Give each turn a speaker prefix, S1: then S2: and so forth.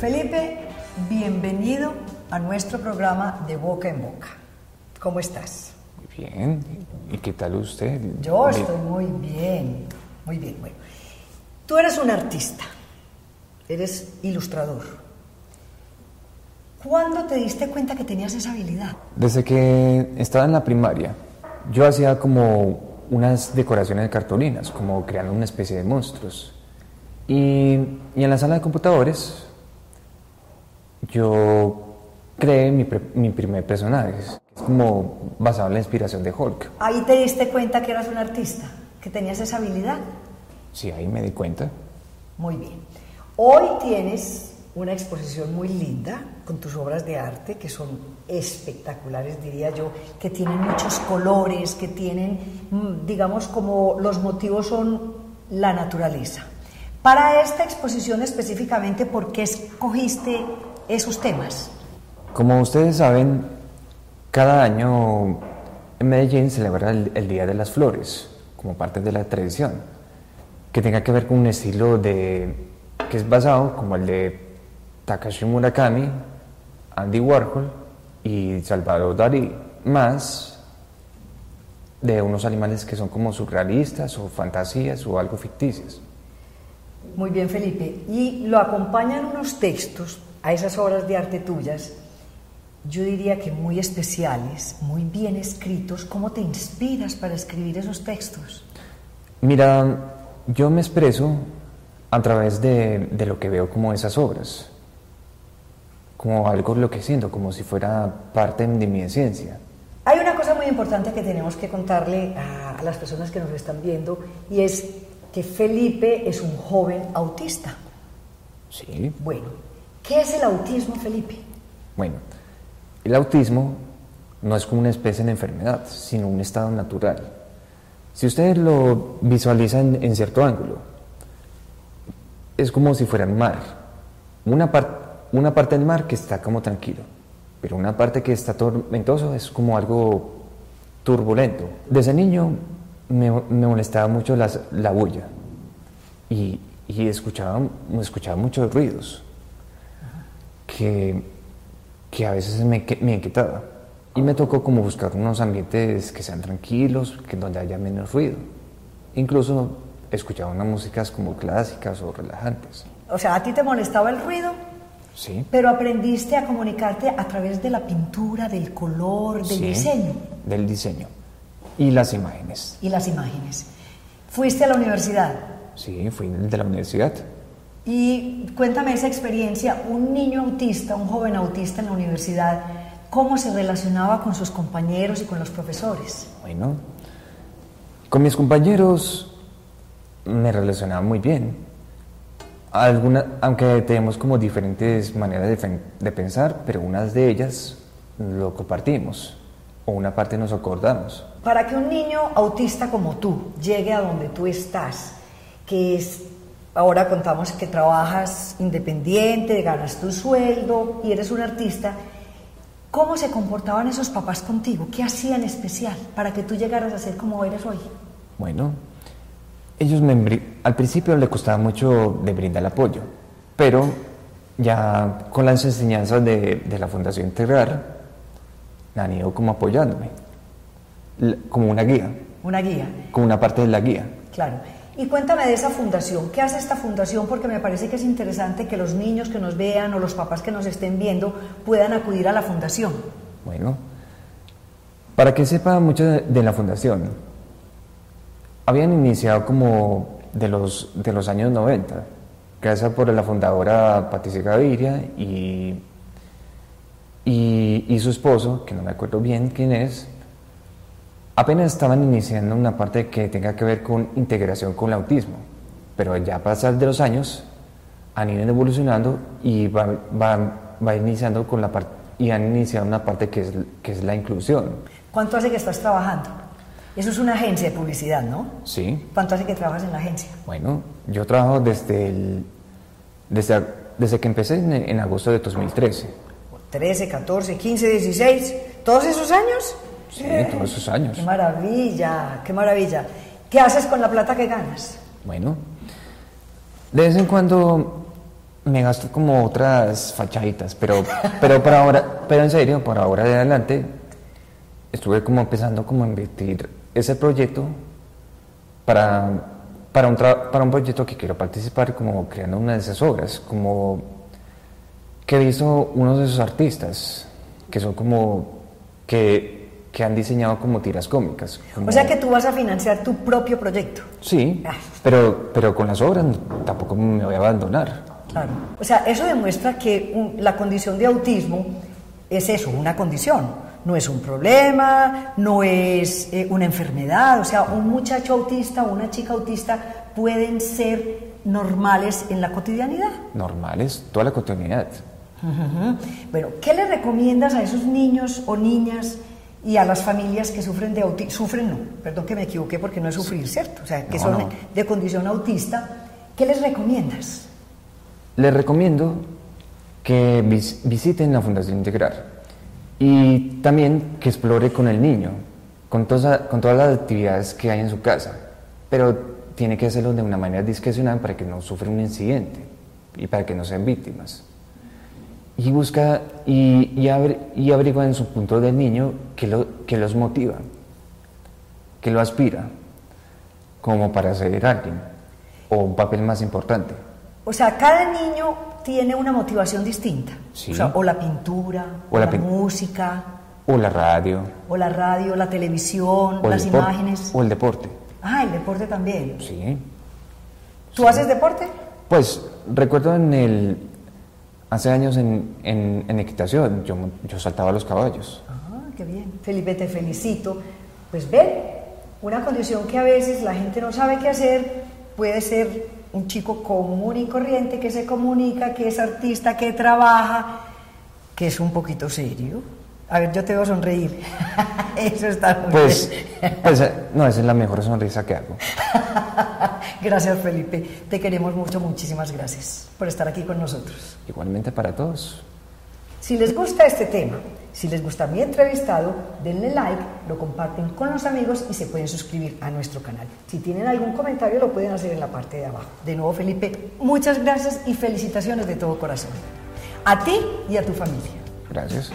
S1: Felipe, bienvenido a nuestro programa de Boca en Boca. ¿Cómo estás?
S2: Bien. ¿Y qué tal usted?
S1: Yo
S2: Bien.
S1: estoy muy bien, muy bien. Bueno, tú eres un artista, eres ilustrador. ¿Cuándo te diste cuenta que tenías esa habilidad?
S2: Desde que estaba en la primaria, yo hacía como unas decoraciones de cartulinas, como creando una especie de monstruos. Y, y en la sala de computadores, yo creé mi, pre- mi primer personaje. Es como basado en la inspiración de Hulk.
S1: Ahí te diste cuenta que eras un artista, que tenías esa habilidad.
S2: Sí, ahí me di cuenta.
S1: Muy bien. Hoy tienes una exposición muy linda con tus obras de arte que son espectaculares, diría yo, que tienen muchos colores, que tienen, mm, digamos, como los motivos son la naturaleza. Para esta exposición específicamente, ¿por qué escogiste esos temas?
S2: Como ustedes saben, cada año en Medellín se celebra el, el Día de las Flores, como parte de la tradición, que tenga que ver con un estilo de, que es basado como el de Takashi Murakami, Andy Warhol y Salvador Dalí, más de unos animales que son como surrealistas o fantasías o algo ficticios.
S1: Muy bien, Felipe. Y lo acompañan unos textos a esas obras de arte tuyas, yo diría que muy especiales, muy bien escritos. ¿Cómo te inspiras para escribir esos textos?
S2: Mira, yo me expreso a través de, de lo que veo como esas obras, como algo lo que siento, como si fuera parte de mi esencia.
S1: Hay una cosa muy importante que tenemos que contarle a, a las personas que nos están viendo y es que Felipe es un joven autista.
S2: Sí,
S1: Bueno, ¿qué es el autismo, Felipe?
S2: bueno, el autismo no es como una especie de enfermedad, sino un estado natural. Si ustedes lo visualizan en cierto ángulo, es como si fuera el mar. Una, par- una parte del mar que está como tranquilo, pero una parte que está tormentoso es como algo turbulento. Desde niño me, me molestaba mucho las- la bulla y, y escuchaba, escuchaba muchos ruidos que, que a veces me, me inquietaba. Y me tocó como buscar unos ambientes que sean tranquilos, que donde haya menos ruido. Incluso escuchaba unas músicas como clásicas o relajantes.
S1: O sea, a ti te molestaba el ruido,
S2: Sí.
S1: pero aprendiste a comunicarte a través de la pintura, del color, del
S2: sí,
S1: diseño
S2: Del diseño. Y las imágenes.
S1: y las imágenes. Fuiste a la universidad
S2: Sí, fui de la universidad.
S1: Y cuéntame esa experiencia, un niño autista, un joven autista en la universidad, ¿cómo se relacionaba con sus compañeros y con los profesores?
S2: Bueno, con mis compañeros me relacionaba muy bien. Alguna, aunque tenemos como diferentes maneras de, de pensar, pero unas de ellas lo compartimos, o una parte nos acordamos.
S1: Para que un niño autista como tú llegue a donde tú estás, que es, ahora contamos que trabajas independiente, ganas tu sueldo y eres un artista, ¿cómo se comportaban esos papás contigo? ¿Qué hacían especial para que tú llegaras a ser como eres hoy?
S2: Bueno, ellos me, al principio le costaba mucho de brindar apoyo, pero ya con las enseñanzas de, de la Fundación Integral han ido como apoyándome, como una guía,
S1: Una guía,
S2: como una parte de la guía.
S1: claro. Y cuéntame de esa fundación. ¿Qué hace esta fundación? Porque me parece que es interesante que los niños que nos vean o los papás que nos estén viendo puedan acudir a la fundación.
S2: Bueno, para que sepa mucho de, la fundación, habían iniciado como de los, de los años 90, gracias por la fundadora Patricia Gaviria y, y, y su esposo, que no me acuerdo bien quién es, apenas estaban iniciando una parte que tenga que ver con integración con el autismo, pero ya a pasar de los años han ido evolucionando y va, va- va iniciando con la parte y han iniciado una parte que es, que es la inclusión.
S1: ¿Cuánto hace que estás trabajando? Eso es una agencia de publicidad, ¿no?
S2: Sí,
S1: ¿Cuánto hace que trabajas en la agencia?
S2: bueno, yo trabajo desde el, desde, desde que empecé en, en agosto de 2013.
S1: 13, 14, 15, 16, ¿todos esos años?
S2: Sí, todos esos años.
S1: Qué maravilla, qué maravilla. ¿Qué haces con la plata que ganas?
S2: Bueno, de vez en cuando me gasto como otras fachaditas, pero, pero para ahora, pero en serio, por ahora de adelante, estuve como empezando como a invertir ese proyecto para, para, un para un proyecto que quiero participar como creando una de esas obras, como que he visto unos de esos artistas que son como que, que han diseñado como tiras cómicas.
S1: O sea que tú vas a financiar tu propio proyecto.
S2: Sí, ah. pero, pero con las obras tampoco me voy a abandonar.
S1: Claro. O sea, eso demuestra que la condición de autismo es eso, una condición no es un problema, no es eh, una enfermedad, o sea, un muchacho autista o una chica autista pueden ser normales en la cotidianidad.
S2: Normales, toda la cotidianidad.
S1: Bueno, ¿qué le recomiendas a esos niños o niñas y a las familias que sufren de autismo? Sufren, no, perdón que me equivoqué porque no es sufrir, ¿cierto? O sea, que son de condición autista. ¿Qué les recomiendas?
S2: Les recomiendo que visiten la Fundación Integrar y también que explore con el niño, con, todas, con todas las actividades que hay en su casa, pero tiene que hacerlo de una manera discrecional para que no sufra un incidente y para que no sean víctimas. Y busca y, y, y averigua en su punto del niño que, lo, que los motiva, que lo aspira, como para ser alguien o un papel más importante.
S1: O sea, cada niño tiene una motivación distinta. O, la pintura, o, la, música.
S2: O la radio.
S1: O la radio, la televisión, las imágenes.
S2: O el deporte.
S1: Ah, el deporte también.
S2: Sí.
S1: ¿Tú haces deporte?
S2: Pues recuerdo en el. Hace años en, en, equitación, yo, yo saltaba los caballos.
S1: Ah, qué bien. Felipe, te felicito. Pues ven, una condición que a veces la gente no sabe qué hacer puede ser un chico común y corriente que se comunica, que es artista, que trabaja, que es un poquito serio. A ver, yo te veo sonreír. Eso está muy
S2: pues, Pues eh, no, esa es la mejor sonrisa que hago.
S1: gracias, Felipe. Te queremos mucho, muchísimas gracias por estar aquí con nosotros.
S2: Igualmente para todos.
S1: Si les gusta este tema, si les gusta mi entrevistado, denle like, lo comparten con los amigos y se pueden suscribir a nuestro canal. Si tienen algún comentario lo pueden hacer en la parte de abajo. De nuevo, Felipe, muchas gracias y felicitaciones de todo corazón. A ti y a tu familia.
S2: Gracias.